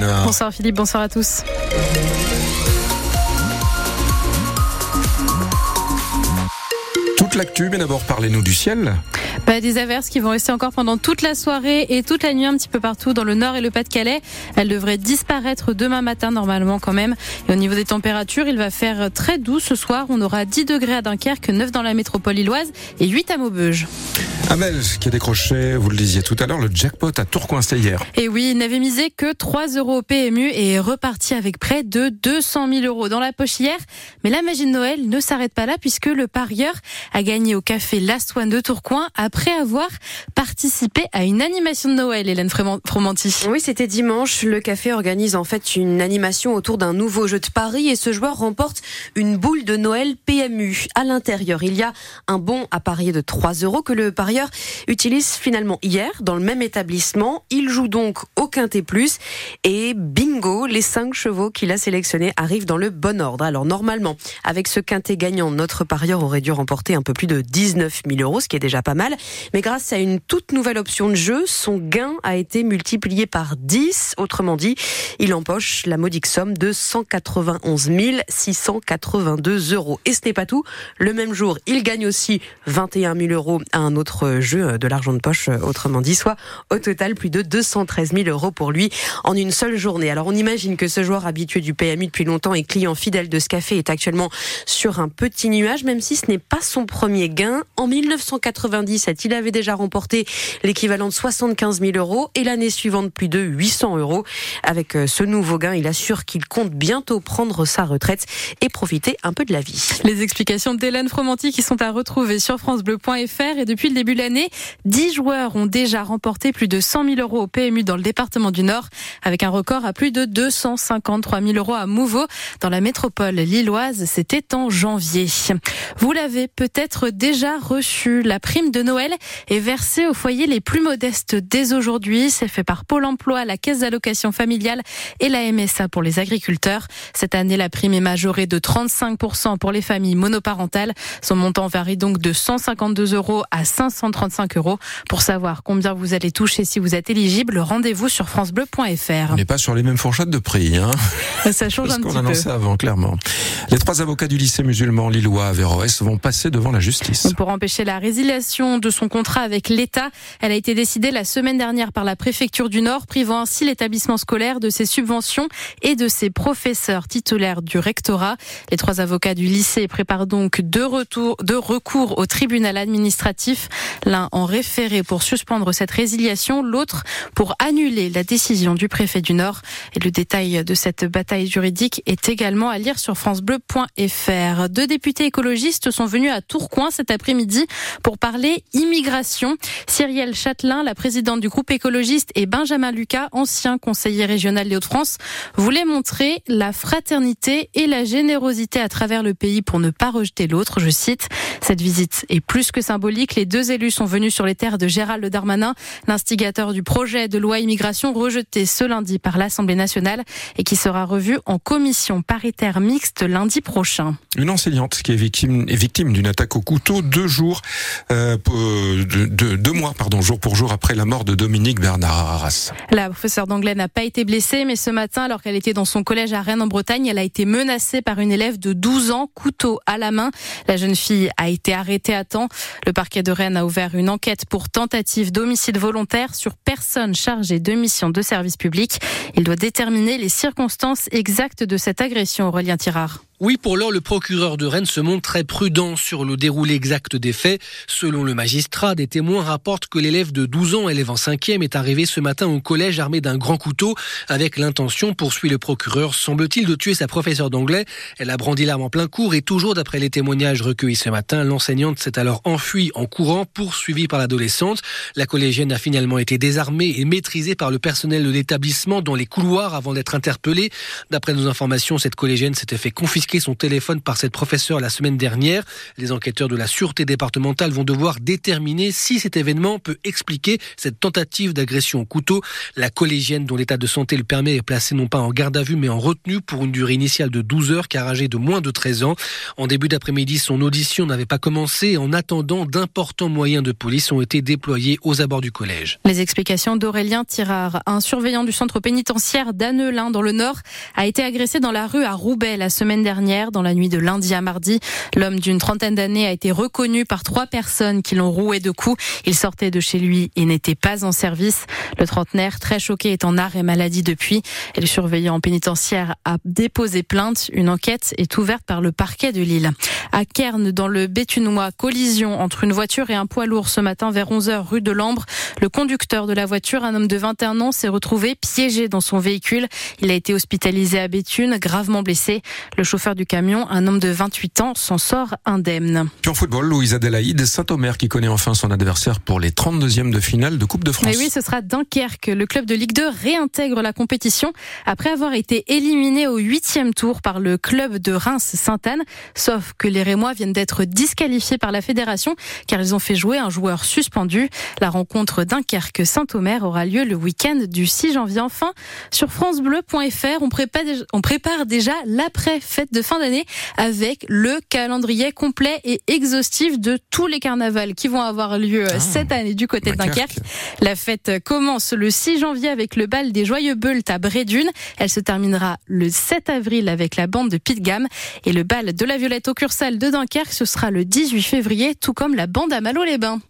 Bonsoir Philippe, bonsoir à tous. Toute l'actu, mais d'abord parlez-nous du ciel. Bah, des averses qui vont rester encore pendant toute la soirée et toute la nuit un petit peu partout dans le nord et le Pas-de-Calais. Elles devraient disparaître demain matin normalement quand même. Et au niveau des températures, il va faire très doux ce soir. On aura 10 degrés à Dunkerque, 9 dans la métropole lilloise et 8 à Maubeuge. Amel qui a décroché, vous le disiez tout à l'heure, le jackpot à Tourcoing, c'était hier. Et oui, il n'avait misé que 3 euros au PMU et est reparti avec près de 200 000 euros dans la poche hier. Mais la magie de Noël ne s'arrête pas là puisque le parieur a gagné au café Last One de Tourcoing après avoir participé à une animation de Noël, Hélène Fromanti. Oui, c'était dimanche. Le café organise en fait une animation autour d'un nouveau jeu de paris et ce joueur remporte une boule de Noël PMU. À l'intérieur, il y a un bon à parier de 3 euros que le parieur utilise finalement hier dans le même établissement. Il joue donc au Quintet Plus et bingo, les cinq chevaux qu'il a sélectionnés arrivent dans le bon ordre. Alors normalement, avec ce Quintet gagnant, notre parieur aurait dû remporter un peu plus de 19 000 euros, ce qui est déjà pas mal. Mais grâce à une toute nouvelle option de jeu, son gain a été multiplié par 10. Autrement dit, il empoche la modique somme de 191 682 euros. Et ce n'est pas tout. Le même jour, il gagne aussi 21 000 euros à un autre jeu de l'argent de poche, autrement dit, soit au total plus de 213 000 euros pour lui en une seule journée. Alors on imagine que ce joueur habitué du PMU depuis longtemps et client fidèle de ce café est actuellement sur un petit nuage, même si ce n'est pas son premier gain. En 1997, il avait déjà remporté l'équivalent de 75 000 euros et l'année suivante plus de 800 euros. Avec euh, ce nouveau gain, il assure qu'il compte bientôt prendre sa retraite et profiter un peu de la vie. Les explications d'Hélène Fromanti qui sont à retrouver sur francebleu.fr et depuis le début de l'année, 10 joueurs ont déjà remporté plus de 100 000 euros au PMU dans le département du Nord, avec un record à plus de 253 000 euros à Mouveau dans la métropole lilloise. C'était en janvier. Vous l'avez peut-être déjà reçu. La prime de Noël est versée aux foyers les plus modestes dès aujourd'hui. C'est fait par Pôle emploi, la Caisse d'allocation familiale et la MSA pour les agriculteurs. Cette année, la prime est majorée de 35% pour les familles monoparentales. Son montant varie donc de 152 euros à 535 euros. Pour savoir combien vous allez toucher si vous êtes éligible, rendez-vous sur francebleu.fr. On n'est pas sur les mêmes fourchettes de prix. Hein Ça change un petit peu. qu'on annonçait avant, clairement. Les trois avocats du lycée musulman lillois Averroès vont passer devant la justice. Pour empêcher la résiliation de son contrat avec l'État, elle a été décidée la semaine dernière par la préfecture du Nord, privant ainsi l'établissement scolaire de ses subventions et de ses professeurs titulaires du rectorat. Les trois avocats du lycée préparent donc deux, retours, deux recours au tribunal administratif, l'un en référé pour suspendre cette résiliation, l'autre pour annuler la décision du préfet du Nord. Et le détail de cette bataille juridique est également à lire sur francebleu.fr. Deux députés écologistes sont venus à Tourcoing cet après-midi pour parler immigration. Cyrielle Châtelain, la présidente du groupe écologiste, et Benjamin Lucas, ancien conseiller régional des Hauts-de-France, voulaient montrer la fraternité et la générosité à travers le pays pour ne pas rejeter l'autre. Je cite, cette visite est plus que symbolique. Les deux élus sont venus sur les terres de Gérald Darmanin, l'instigateur du projet de loi immigration rejeté ce lundi par l'Assemblée nationale et qui sera revu en commission paritaire mixte lundi prochain. Une enseignante qui est victime, est victime d'une attaque au couteau deux jours, euh, deux, deux mois, pardon, jour pour jour après la mort de Dominique Bernard Arras. La professeure d'anglais n'a pas été blessée, mais ce matin, alors qu'elle était dans son collège à Rennes en Bretagne, elle a été menacée par une élève de 12 ans, couteau à la main. La jeune fille a été arrêtée à temps. Le parquet de Rennes a ouvert une enquête pour tentative d'homicide volontaire sur personne chargée de mission de service public. Il doit déterminer les circonstances exactes de cette agression, Aurélien Tirard. Oui, pour l'heure, le procureur de Rennes se montre très prudent sur le déroulé exact des faits. Selon le magistrat, des témoins rapportent que l'élève de 12 ans, élève en cinquième, est arrivé ce matin au collège armé d'un grand couteau avec l'intention, poursuit le procureur, semble-t-il, de tuer sa professeure d'anglais. Elle a brandi l'arme en plein cours et toujours d'après les témoignages recueillis ce matin, l'enseignante s'est alors enfuie en courant, poursuivie par l'adolescente. La collégienne a finalement été désarmée et maîtrisée par le personnel de l'établissement dans les couloirs avant d'être interpellée. D'après nos informations, cette collégienne s'était fait confisquer son téléphone par cette professeure la semaine dernière. Les enquêteurs de la sûreté départementale vont devoir déterminer si cet événement peut expliquer cette tentative d'agression au couteau. La collégienne dont l'état de santé le permet est placée non pas en garde à vue mais en retenue pour une durée initiale de 12 heures car âgée de moins de 13 ans. En début d'après-midi, son audition n'avait pas commencé. En attendant, d'importants moyens de police ont été déployés aux abords du collège. Les explications d'Aurélien Tirard, un surveillant du centre pénitentiaire d'Annelin dans le Nord, a été agressé dans la rue à Roubaix la semaine dernière, dans la nuit de lundi à mardi. L'homme d'une trentaine d'années a été reconnu par trois personnes qui l'ont roué de coups. Il sortait de chez lui et n'était pas en service. Le trentenaire, très choqué, est en arrêt maladie depuis. Et le surveillant pénitentiaire a déposé plainte. Une enquête est ouverte par le parquet de Lille. À Kern, dans le Béthunois, collision entre une voiture et un poids lourd ce matin vers 11h rue de Lambre. Le conducteur de la voiture, un homme de 21 ans, s'est retrouvé piégé dans son véhicule. Il a été hospitalisé à Béthune, gravement blessé. Le chauffeur du camion, un homme de 28 ans, s'en sort indemne. Puis en football, Louise Adélaïde, Saint-Omer qui connaît enfin son adversaire pour les 32e de finale de Coupe de France. Mais oui, ce sera Dunkerque. Le club de Ligue 2 réintègre la compétition après avoir été éliminé au huitième tour par le club de Reims-Sainte-Anne. Sauf que les Rémois viennent d'être disqualifiés par la fédération car ils ont fait jouer un joueur suspendu. La rencontre Dunkerque-Saint-Omer aura lieu le week-end du 6 janvier. Enfin, sur francebleu.fr, on prépare déjà l'après-fête de fin d'année avec le calendrier complet et exhaustif de tous les carnavals qui vont avoir lieu ah, cette année du côté de Dunkerque. La fête commence le 6 janvier avec le bal des Joyeux Beultes à Brédune. Elle se terminera le 7 avril avec la bande de Pitgam et le bal de la Violette au Cursal de Dunkerque, ce sera le 18 février, tout comme la bande à Malo-les-Bains.